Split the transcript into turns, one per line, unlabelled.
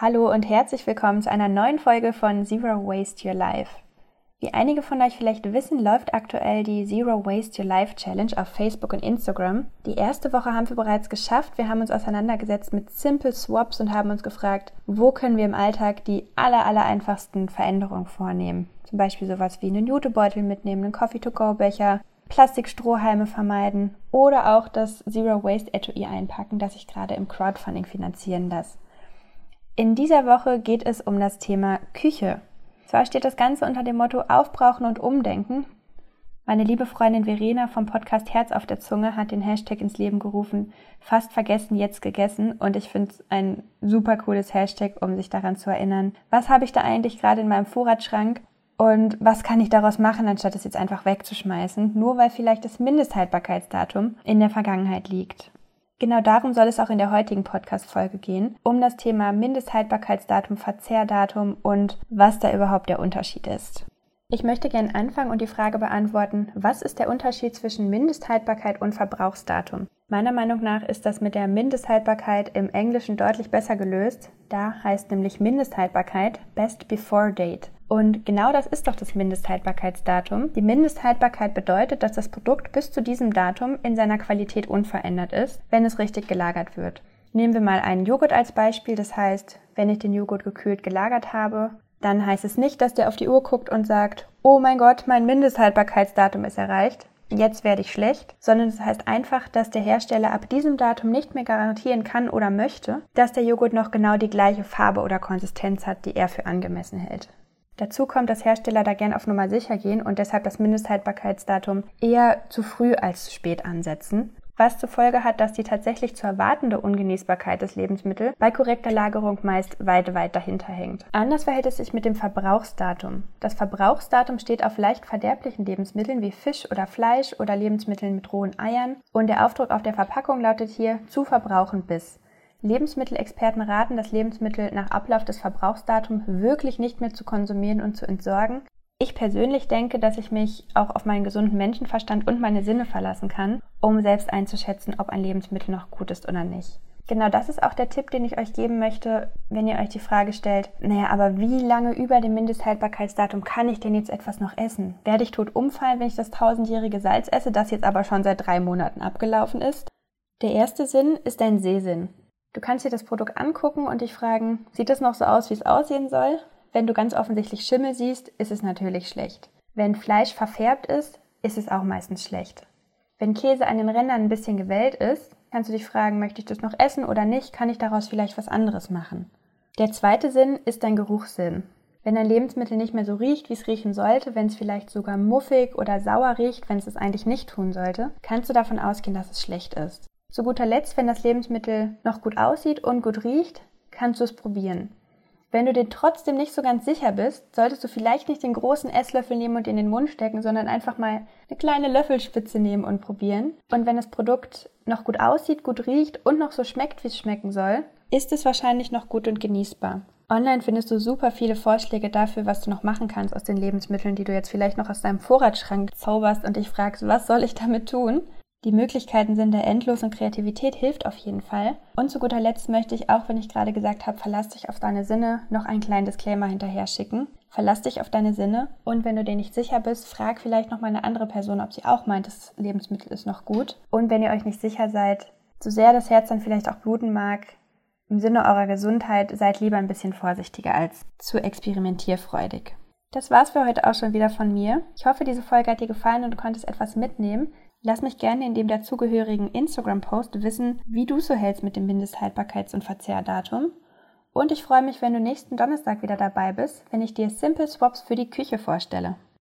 Hallo und herzlich willkommen zu einer neuen Folge von Zero Waste Your Life. Wie einige von euch vielleicht wissen, läuft aktuell die Zero Waste Your Life Challenge auf Facebook und Instagram. Die erste Woche haben wir bereits geschafft. Wir haben uns auseinandergesetzt mit Simple Swaps und haben uns gefragt, wo können wir im Alltag die aller, aller einfachsten Veränderungen vornehmen. Zum Beispiel sowas wie einen Jutebeutel mitnehmen, einen Coffee-to-go-Becher, Plastikstrohhalme vermeiden oder auch das Zero Waste Etui einpacken, das ich gerade im Crowdfunding finanzieren lasse. In dieser Woche geht es um das Thema Küche. Zwar steht das Ganze unter dem Motto Aufbrauchen und Umdenken. Meine liebe Freundin Verena vom Podcast Herz auf der Zunge hat den Hashtag ins Leben gerufen, fast vergessen, jetzt gegessen. Und ich finde es ein super cooles Hashtag, um sich daran zu erinnern, was habe ich da eigentlich gerade in meinem Vorratsschrank und was kann ich daraus machen, anstatt es jetzt einfach wegzuschmeißen, nur weil vielleicht das Mindesthaltbarkeitsdatum in der Vergangenheit liegt. Genau darum soll es auch in der heutigen Podcast-Folge gehen, um das Thema Mindesthaltbarkeitsdatum, Verzehrdatum und was da überhaupt der Unterschied ist. Ich möchte gerne anfangen und die Frage beantworten, was ist der Unterschied zwischen Mindesthaltbarkeit und Verbrauchsdatum? Meiner Meinung nach ist das mit der Mindesthaltbarkeit im Englischen deutlich besser gelöst. Da heißt nämlich Mindesthaltbarkeit Best Before Date. Und genau das ist doch das Mindesthaltbarkeitsdatum. Die Mindesthaltbarkeit bedeutet, dass das Produkt bis zu diesem Datum in seiner Qualität unverändert ist, wenn es richtig gelagert wird. Nehmen wir mal einen Joghurt als Beispiel. Das heißt, wenn ich den Joghurt gekühlt gelagert habe, dann heißt es nicht, dass der auf die Uhr guckt und sagt, oh mein Gott, mein Mindesthaltbarkeitsdatum ist erreicht, jetzt werde ich schlecht, sondern es das heißt einfach, dass der Hersteller ab diesem Datum nicht mehr garantieren kann oder möchte, dass der Joghurt noch genau die gleiche Farbe oder Konsistenz hat, die er für angemessen hält. Dazu kommt, dass Hersteller da gern auf Nummer sicher gehen und deshalb das Mindesthaltbarkeitsdatum eher zu früh als zu spät ansetzen, was zur Folge hat, dass die tatsächlich zu erwartende Ungenießbarkeit des Lebensmittels bei korrekter Lagerung meist weit, weit dahinter hängt. Anders verhält es sich mit dem Verbrauchsdatum. Das Verbrauchsdatum steht auf leicht verderblichen Lebensmitteln wie Fisch oder Fleisch oder Lebensmitteln mit rohen Eiern und der Aufdruck auf der Verpackung lautet hier zu verbrauchen bis. Lebensmittelexperten raten, das Lebensmittel nach Ablauf des Verbrauchsdatums wirklich nicht mehr zu konsumieren und zu entsorgen. Ich persönlich denke, dass ich mich auch auf meinen gesunden Menschenverstand und meine Sinne verlassen kann, um selbst einzuschätzen, ob ein Lebensmittel noch gut ist oder nicht. Genau das ist auch der Tipp, den ich euch geben möchte, wenn ihr euch die Frage stellt, naja, aber wie lange über dem Mindesthaltbarkeitsdatum kann ich denn jetzt etwas noch essen? Werde ich tot umfallen, wenn ich das tausendjährige Salz esse, das jetzt aber schon seit drei Monaten abgelaufen ist? Der erste Sinn ist dein Sehsinn. Du kannst dir das Produkt angucken und dich fragen, sieht es noch so aus, wie es aussehen soll? Wenn du ganz offensichtlich Schimmel siehst, ist es natürlich schlecht. Wenn Fleisch verfärbt ist, ist es auch meistens schlecht. Wenn Käse an den Rändern ein bisschen gewellt ist, kannst du dich fragen, möchte ich das noch essen oder nicht? Kann ich daraus vielleicht was anderes machen? Der zweite Sinn ist dein Geruchssinn. Wenn ein Lebensmittel nicht mehr so riecht, wie es riechen sollte, wenn es vielleicht sogar muffig oder sauer riecht, wenn es es eigentlich nicht tun sollte, kannst du davon ausgehen, dass es schlecht ist. Zu guter Letzt, wenn das Lebensmittel noch gut aussieht und gut riecht, kannst du es probieren. Wenn du dir trotzdem nicht so ganz sicher bist, solltest du vielleicht nicht den großen Esslöffel nehmen und in den Mund stecken, sondern einfach mal eine kleine Löffelspitze nehmen und probieren. Und wenn das Produkt noch gut aussieht, gut riecht und noch so schmeckt, wie es schmecken soll, ist es wahrscheinlich noch gut und genießbar. Online findest du super viele Vorschläge dafür, was du noch machen kannst aus den Lebensmitteln, die du jetzt vielleicht noch aus deinem Vorratsschrank zauberst und dich fragst, was soll ich damit tun? Die Möglichkeiten sind da endlos und Kreativität hilft auf jeden Fall. Und zu guter Letzt möchte ich auch, wenn ich gerade gesagt habe, verlass dich auf deine Sinne, noch einen kleinen Disclaimer hinterher schicken. Verlass dich auf deine Sinne und wenn du dir nicht sicher bist, frag vielleicht noch mal eine andere Person, ob sie auch meint, das Lebensmittel ist noch gut. Und wenn ihr euch nicht sicher seid, so sehr das Herz dann vielleicht auch bluten mag, im Sinne eurer Gesundheit seid lieber ein bisschen vorsichtiger als zu experimentierfreudig. Das war's für heute auch schon wieder von mir. Ich hoffe, diese Folge hat dir gefallen und du konntest etwas mitnehmen. Lass mich gerne in dem dazugehörigen Instagram-Post wissen, wie du so hältst mit dem Mindesthaltbarkeits- und Verzehrdatum. Und ich freue mich, wenn du nächsten Donnerstag wieder dabei bist, wenn ich dir Simple Swaps für die Küche vorstelle.